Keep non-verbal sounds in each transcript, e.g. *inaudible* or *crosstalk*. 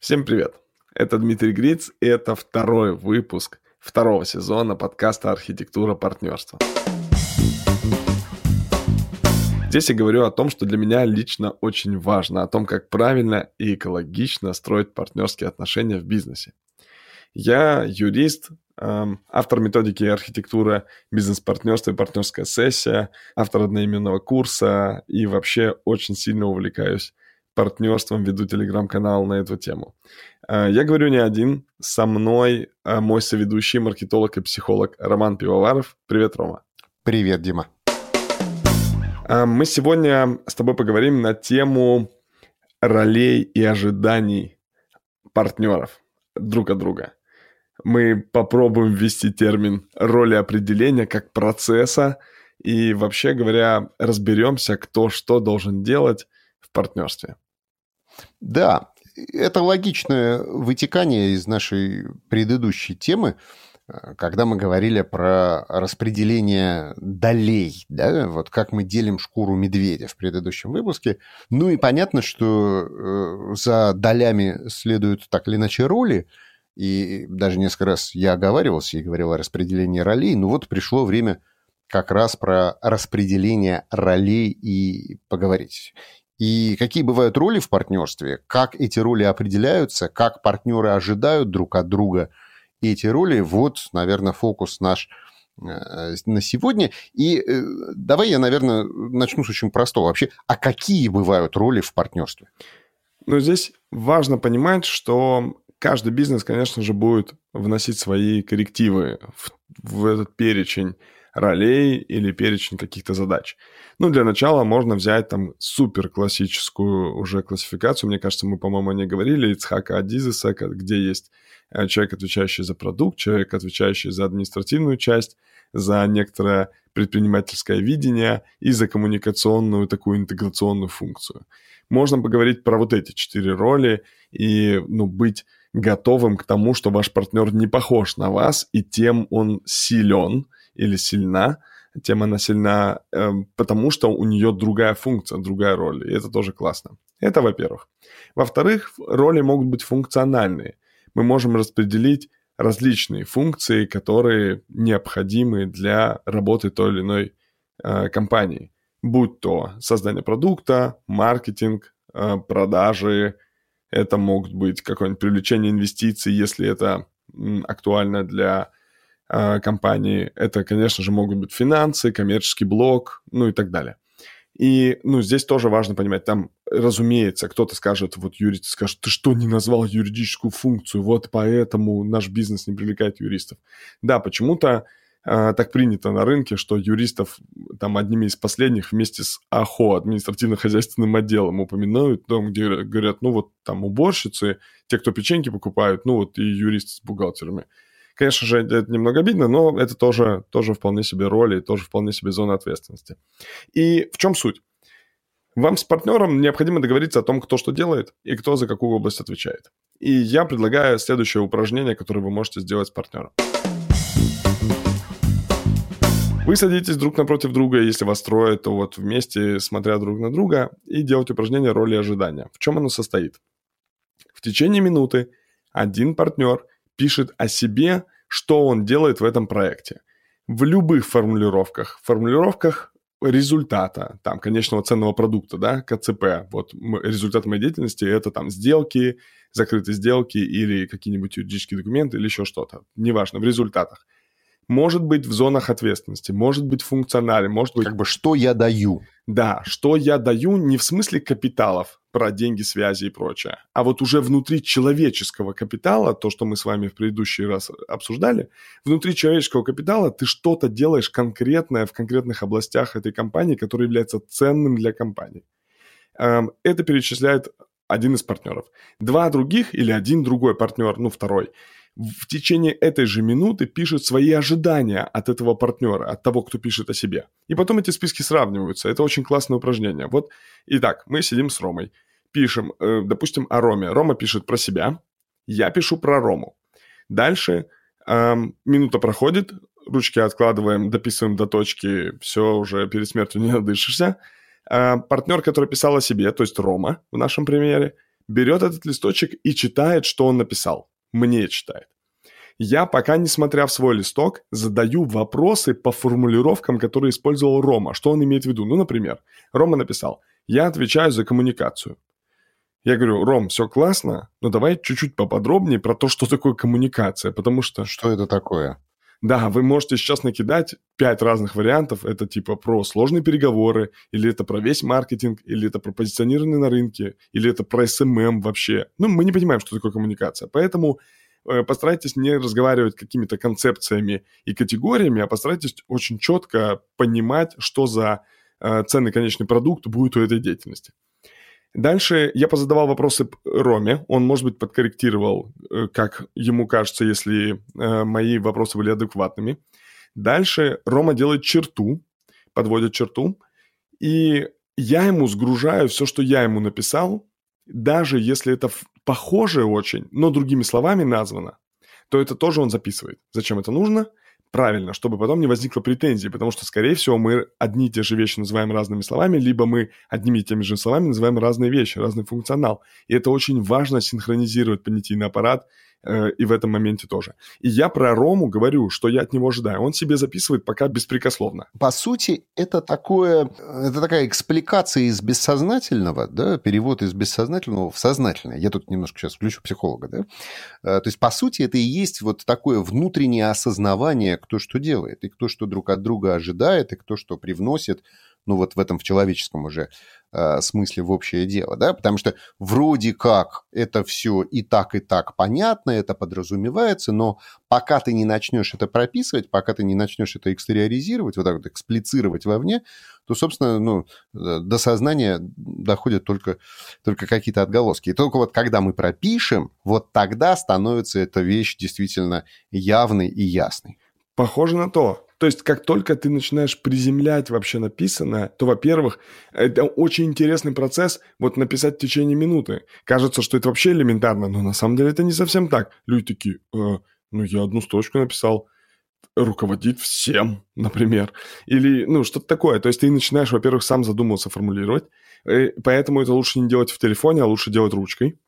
Всем привет! Это Дмитрий Гриц, и это второй выпуск второго сезона подкаста «Архитектура партнерства». Здесь я говорю о том, что для меня лично очень важно, о том, как правильно и экологично строить партнерские отношения в бизнесе. Я юрист, эм, автор методики архитектура бизнес-партнерства и партнерская сессия, автор одноименного курса и вообще очень сильно увлекаюсь партнерством, веду телеграм-канал на эту тему. Э, я говорю не один, со мной э, мой соведущий, маркетолог и психолог Роман Пивоваров. Привет, Рома. Привет, Дима. Э, мы сегодня с тобой поговорим на тему ролей и ожиданий партнеров друг от друга. Мы попробуем ввести термин роли определения как процесса и вообще говоря разберемся, кто что должен делать в партнерстве. Да, это логичное вытекание из нашей предыдущей темы, когда мы говорили про распределение долей, да, вот как мы делим шкуру медведя в предыдущем выпуске. Ну и понятно, что э, за долями следуют так или иначе роли, и даже несколько раз я оговаривался и говорил о распределении ролей, но вот пришло время как раз про распределение ролей и поговорить и какие бывают роли в партнерстве, как эти роли определяются, как партнеры ожидают друг от друга эти роли. Вот, наверное, фокус наш э, на сегодня. И э, давай я, наверное, начну с очень простого. Вообще, а какие бывают роли в партнерстве? Ну, здесь важно понимать, что каждый бизнес, конечно же, будет вносить свои коррективы в, в этот перечень ролей или перечень каких-то задач. Ну, для начала можно взять там супер классическую уже классификацию. Мне кажется, мы, по-моему, не говорили, Ицхака Адизеса, где есть э, человек, отвечающий за продукт, человек, отвечающий за административную часть, за некоторое предпринимательское видение и за коммуникационную такую интеграционную функцию. Можно поговорить про вот эти четыре роли и ну, быть готовым к тому, что ваш партнер не похож на вас, и тем он силен, или сильна, тем она сильна, э, потому что у нее другая функция, другая роль, и это тоже классно. Это во-первых. Во-вторых, роли могут быть функциональные. Мы можем распределить различные функции, которые необходимы для работы той или иной э, компании. Будь то создание продукта, маркетинг, э, продажи, это могут быть какое-нибудь привлечение инвестиций, если это актуально для компании. Это, конечно же, могут быть финансы, коммерческий блок, ну и так далее. И, ну, здесь тоже важно понимать, там, разумеется, кто-то скажет, вот юрист скажет, ты что, не назвал юридическую функцию, вот поэтому наш бизнес не привлекает юристов. Да, почему-то э, так принято на рынке, что юристов там одними из последних вместе с АХО, административно-хозяйственным отделом, упоминают, там, где говорят, ну, вот там уборщицы, те, кто печеньки покупают, ну, вот и юристы с бухгалтерами. Конечно же, это немного обидно, но это тоже, тоже вполне себе роль и тоже вполне себе зона ответственности. И в чем суть? Вам с партнером необходимо договориться о том, кто что делает и кто за какую область отвечает. И я предлагаю следующее упражнение, которое вы можете сделать с партнером. Вы садитесь друг напротив друга, если вас трое, то вот вместе, смотря друг на друга, и делать упражнение роли ожидания. В чем оно состоит? В течение минуты один партнер – пишет о себе, что он делает в этом проекте. В любых формулировках. Формулировках результата, там, конечного ценного продукта, да, КЦП. Вот результат моей деятельности – это там сделки, закрытые сделки или какие-нибудь юридические документы или еще что-то. Неважно, в результатах – может быть в зонах ответственности, может быть функционален, может быть... Как бы что я даю. Да, что я даю не в смысле капиталов, про деньги, связи и прочее, а вот уже внутри человеческого капитала, то, что мы с вами в предыдущий раз обсуждали, внутри человеческого капитала ты что-то делаешь конкретное в конкретных областях этой компании, которое является ценным для компании. Эм, это перечисляет один из партнеров. Два других или один другой партнер, ну второй – в течение этой же минуты пишет свои ожидания от этого партнера, от того, кто пишет о себе. И потом эти списки сравниваются. Это очень классное упражнение. Вот, итак, мы сидим с Ромой, пишем, э, допустим, о Роме. Рома пишет про себя, я пишу про Рому. Дальше э, минута проходит, ручки откладываем, дописываем до точки, все, уже перед смертью не надышишься. Э, партнер, который писал о себе, то есть Рома в нашем примере, берет этот листочек и читает, что он написал. Мне читает. Я, пока не смотря в свой листок, задаю вопросы по формулировкам, которые использовал Рома. Что он имеет в виду? Ну, например, Рома написал, я отвечаю за коммуникацию. Я говорю, Ром, все классно, но давай чуть-чуть поподробнее про то, что такое коммуникация, потому что... Что это такое? Да, вы можете сейчас накидать пять разных вариантов. Это типа про сложные переговоры, или это про весь маркетинг, или это про позиционирование на рынке, или это про SMM вообще. Ну, мы не понимаем, что такое коммуникация. Поэтому э, постарайтесь не разговаривать какими-то концепциями и категориями, а постарайтесь очень четко понимать, что за э, ценный конечный продукт будет у этой деятельности. Дальше я позадавал вопросы Роме, он, может быть, подкорректировал, э, как ему кажется, если э, мои вопросы были адекватными. Дальше Рома делает черту, подводит черту, и я ему сгружаю все, что я ему написал, даже если это похоже очень, но другими словами названо, то это тоже он записывает. Зачем это нужно? Правильно, чтобы потом не возникло претензий, потому что, скорее всего, мы одни и те же вещи называем разными словами, либо мы одними и теми же словами называем разные вещи, разный функционал. И это очень важно синхронизировать понятийный аппарат Э, и в этом моменте тоже. И я про Рому говорю, что я от него ожидаю. Он себе записывает пока беспрекословно. По сути, это такое, это такая экспликация из бессознательного, да, перевод из бессознательного в сознательное. Я тут немножко сейчас включу психолога, да. Э, то есть, по сути, это и есть вот такое внутреннее осознавание, кто что делает, и кто что друг от друга ожидает, и кто что привносит ну вот в этом в человеческом уже э, смысле в общее дело, да, потому что вроде как это все и так, и так понятно, это подразумевается, но пока ты не начнешь это прописывать, пока ты не начнешь это экстериоризировать, вот так вот эксплицировать вовне, то, собственно, ну, э, до сознания доходят только, только какие-то отголоски. И только вот когда мы пропишем, вот тогда становится эта вещь действительно явной и ясной. Похоже на то. То есть, как только ты начинаешь приземлять вообще написанное, то, во-первых, это очень интересный процесс вот написать в течение минуты. Кажется, что это вообще элементарно, но на самом деле это не совсем так. Люди такие, э, ну, я одну строчку написал, руководит всем, *laughs* например. Или, ну, что-то такое. То есть ты начинаешь, во-первых, сам задумываться формулировать, э, поэтому это лучше не делать в телефоне, а лучше делать ручкой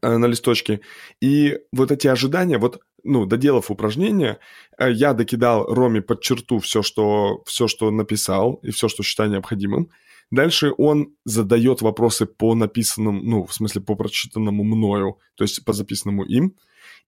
э, на листочке. И вот эти ожидания, вот ну, доделав упражнение, э, я докидал Роме под черту все, что, все, что написал и все, что считаю необходимым. Дальше он задает вопросы по написанному, ну, в смысле, по прочитанному мною, то есть по записанному им,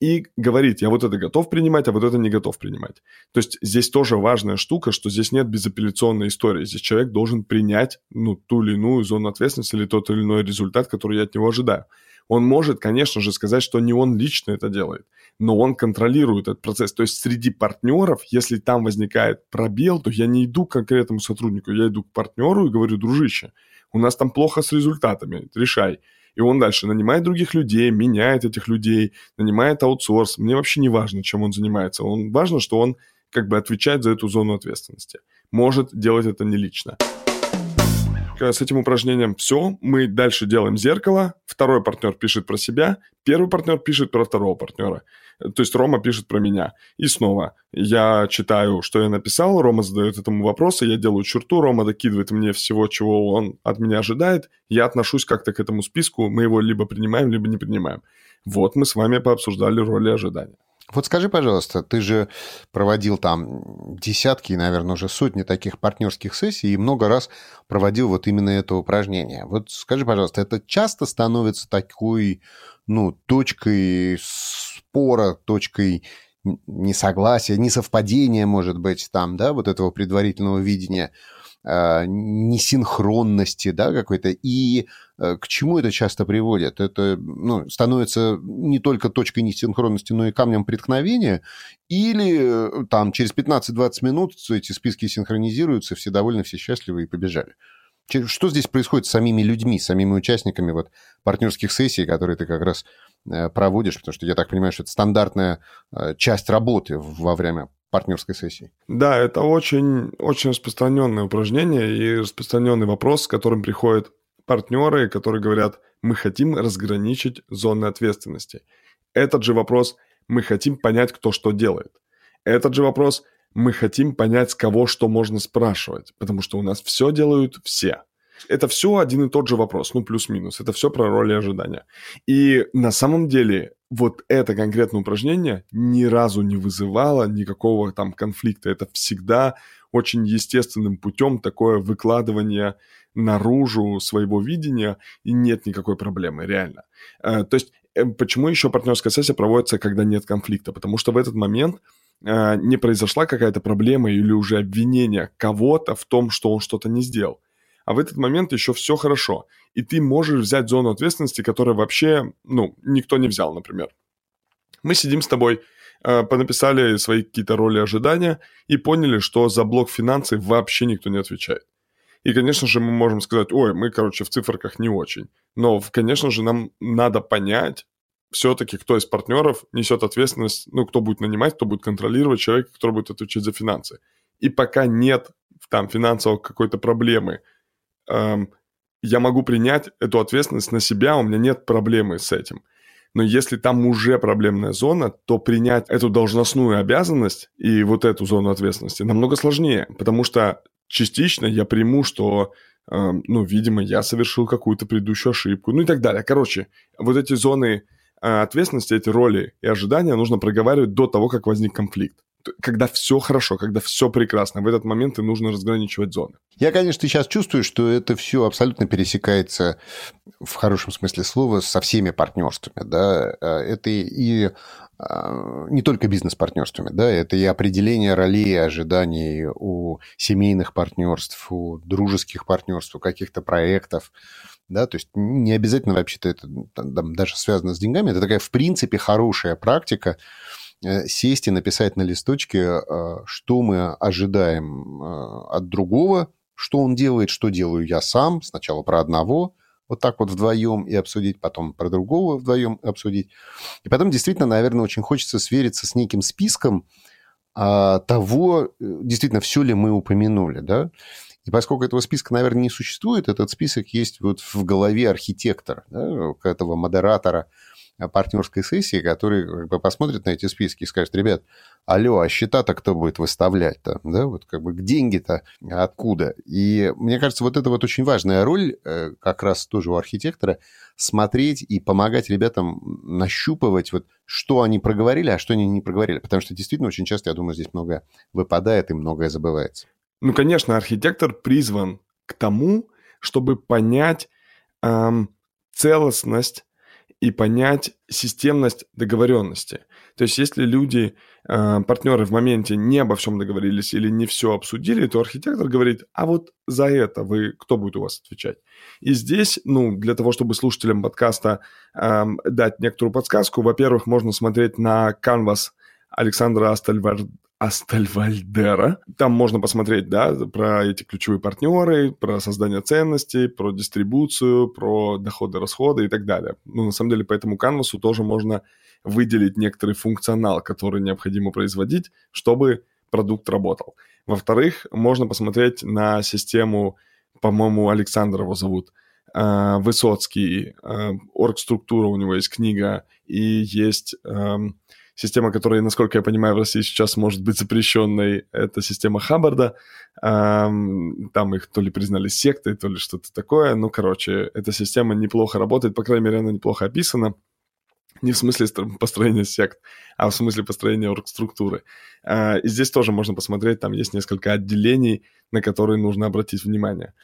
и говорит, я вот это готов принимать, а вот это не готов принимать. То есть здесь тоже важная штука, что здесь нет безапелляционной истории. Здесь человек должен принять, ну, ту или иную зону ответственности или тот или иной результат, который я от него ожидаю. Он может, конечно же, сказать, что не он лично это делает, но он контролирует этот процесс. То есть среди партнеров, если там возникает пробел, то я не иду к конкретному сотруднику, я иду к партнеру и говорю, дружище, у нас там плохо с результатами, решай. И он дальше нанимает других людей, меняет этих людей, нанимает аутсорс. Мне вообще не важно, чем он занимается. Он важно, что он как бы отвечает за эту зону ответственности. Может делать это не лично с этим упражнением все. Мы дальше делаем зеркало. Второй партнер пишет про себя. Первый партнер пишет про второго партнера. То есть Рома пишет про меня. И снова я читаю, что я написал. Рома задает этому вопросы. Я делаю черту. Рома докидывает мне всего, чего он от меня ожидает. Я отношусь как-то к этому списку. Мы его либо принимаем, либо не принимаем. Вот мы с вами пообсуждали роли ожидания. Вот скажи, пожалуйста, ты же проводил там десятки, наверное, уже сотни таких партнерских сессий и много раз проводил вот именно это упражнение. Вот скажи, пожалуйста, это часто становится такой, ну, точкой спора, точкой несогласия, несовпадения, может быть, там, да, вот этого предварительного видения – несинхронности, да, какой-то. И э, к чему это часто приводит? Это ну, становится не только точкой несинхронности, но и камнем преткновения, или э, там через 15-20 минут эти списки синхронизируются, все довольны, все счастливы и побежали. Что здесь происходит с самими людьми, с самими участниками вот партнерских сессий, которые ты как раз проводишь, потому что я так понимаю, что это стандартная часть работы во время партнерской сессии. Да, это очень, очень распространенное упражнение и распространенный вопрос, с которым приходят партнеры, которые говорят, мы хотим разграничить зоны ответственности. Этот же вопрос, мы хотим понять, кто что делает. Этот же вопрос, мы хотим понять, с кого что можно спрашивать, потому что у нас все делают все. Это все один и тот же вопрос, ну плюс-минус. Это все про роли ожидания. И на самом деле вот это конкретное упражнение ни разу не вызывало никакого там конфликта. Это всегда очень естественным путем такое выкладывание наружу своего видения, и нет никакой проблемы, реально. Э, то есть э, почему еще партнерская сессия проводится, когда нет конфликта? Потому что в этот момент э, не произошла какая-то проблема или уже обвинение кого-то в том, что он что-то не сделал а в этот момент еще все хорошо. И ты можешь взять зону ответственности, которую вообще, ну, никто не взял, например. Мы сидим с тобой, э, понаписали свои какие-то роли ожидания и поняли, что за блок финансы вообще никто не отвечает. И, конечно же, мы можем сказать, ой, мы, короче, в циферках не очень. Но, конечно же, нам надо понять, все-таки кто из партнеров несет ответственность, ну, кто будет нанимать, кто будет контролировать человека, который будет отвечать за финансы. И пока нет там финансовой какой-то проблемы – я могу принять эту ответственность на себя, у меня нет проблемы с этим. Но если там уже проблемная зона, то принять эту должностную обязанность и вот эту зону ответственности намного сложнее, потому что частично я приму, что, э, ну, видимо, я совершил какую-то предыдущую ошибку, ну и так далее. Короче, вот эти зоны э, ответственности, эти роли и ожидания нужно проговаривать до того, как возник конфликт когда все хорошо, когда все прекрасно, в этот момент и нужно разграничивать зоны. Я, конечно, сейчас чувствую, что это все абсолютно пересекается в хорошем смысле слова со всеми партнерствами. Да? Э, это и а, не только бизнес-партнерствами, да, это и определение ролей и ожиданий у семейных партнерств, у дружеских партнерств, у каких-то проектов, да, то есть не обязательно вообще-то это там, даже связано с деньгами, это такая, в принципе, хорошая практика, сесть и написать на листочке, э, что мы ожидаем э, от другого, что он делает, что делаю я сам, сначала про одного, вот так вот вдвоем и обсудить, потом про другого вдвоем обсудить. И потом действительно, наверное, очень хочется свериться с неким списком а, того, действительно, все ли мы упомянули, да. И поскольку этого списка, наверное, не существует, этот список есть вот в голове архитектора, да, этого модератора – партнерской сессии, который как бы посмотрит на эти списки и скажет, ребят, алло, а счета-то кто будет выставлять-то? Да, вот как бы деньги-то откуда? И мне кажется, вот это вот очень важная роль э, как раз тоже у архитектора смотреть и помогать ребятам нащупывать вот что они проговорили, а что они не проговорили. Потому что действительно очень часто, я думаю, здесь многое выпадает и многое забывается. Ну, конечно, архитектор призван к тому, чтобы понять эм, целостность и понять системность договоренности. То есть, если люди, э, партнеры в моменте не обо всем договорились или не все обсудили, то архитектор говорит, а вот за это вы, кто будет у вас отвечать? И здесь, ну, для того, чтобы слушателям подкаста э, дать некоторую подсказку, во-первых, можно смотреть на Canvas Александра Астальвар... Астальвальдера. Там можно посмотреть, да, про эти ключевые партнеры, про создание ценностей, про дистрибуцию, про доходы, расходы и так далее. Ну, на самом деле, по этому канвасу тоже можно выделить некоторый функционал, который необходимо производить, чтобы продукт работал. Во-вторых, можно посмотреть на систему, по-моему, Александр его зовут, э, Высоцкий, э, оргструктура у него есть книга, и есть эм, Система, которая, насколько я понимаю, в России сейчас может быть запрещенной, это система Хаббарда. Там их то ли признали сектой, то ли что-то такое. Ну, короче, эта система неплохо работает, по крайней мере, она неплохо описана. Не в смысле построения сект, а в смысле построения оргструктуры. А, и здесь тоже можно посмотреть, там есть несколько отделений, на которые нужно обратить внимание.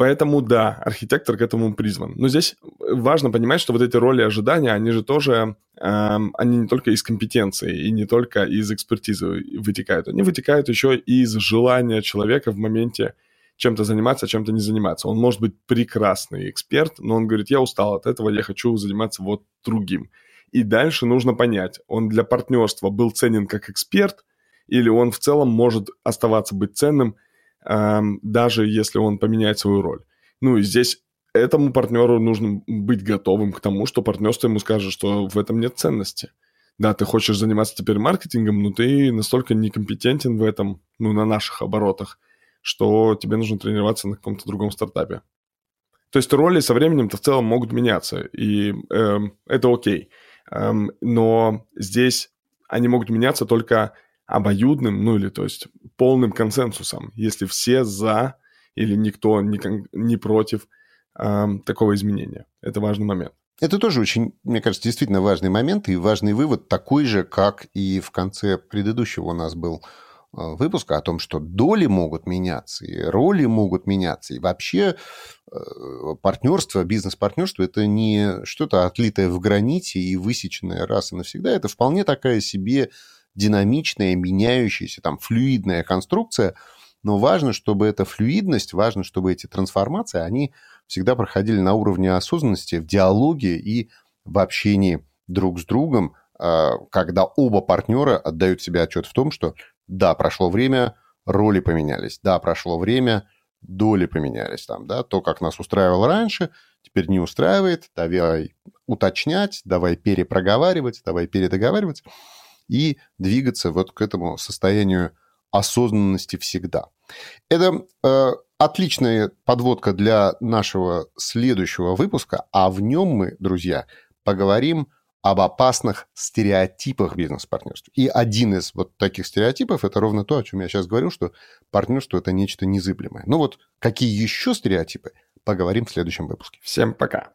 Поэтому да, архитектор к этому призван. Но здесь важно понимать, что вот эти роли ожидания, они же тоже, э, они не только из компетенции и не только из экспертизы вытекают, они вытекают еще и из желания человека в моменте чем-то заниматься, чем-то не заниматься. Он может быть прекрасный эксперт, но он говорит, я устал от этого, я хочу заниматься вот другим. И дальше нужно понять, он для партнерства был ценен как эксперт, или он в целом может оставаться быть ценным – даже если он поменяет свою роль. Ну и здесь этому партнеру нужно быть готовым к тому, что партнерство ему скажет, что в этом нет ценности. Да, ты хочешь заниматься теперь маркетингом, но ты настолько некомпетентен в этом, ну, на наших оборотах, что тебе нужно тренироваться на каком-то другом стартапе. То есть роли со временем-то в целом могут меняться, и э, это окей. Э, но здесь они могут меняться только обоюдным, ну или то есть полным консенсусом, если все за или никто не, не против э, такого изменения. Это важный момент. Это тоже очень, мне кажется, действительно важный момент и важный вывод, такой же, как и в конце предыдущего у нас был Э, выпуска о том, что доли могут меняться, и роли могут меняться, и вообще э, партнерство, бизнес-партнерство – это не что-то отлитое в граните и высеченное раз и навсегда, это вполне такая себе динамичная, меняющаяся, там, флюидная конструкция, но важно, чтобы эта флюидность, важно, чтобы эти трансформации, они всегда проходили на уровне осознанности, в диалоге и в общении друг с другом, э, когда оба партнера отдают себе отчет в том, что да, прошло время, роли поменялись. Да, прошло время, доли поменялись там, да. То, как нас устраивало раньше, теперь не устраивает. Давай уточнять, давай перепроговаривать, давай передоговаривать и двигаться вот к этому состоянию осознанности всегда. Это э, отличная подводка для нашего следующего выпуска, а в нем мы, друзья, поговорим об опасных стереотипах бизнес-партнерства. И один из вот таких стереотипов – это ровно то, о чем я сейчас говорю, что партнерство – это нечто незыблемое. Ну вот какие еще стереотипы, поговорим в следующем выпуске. Всем пока.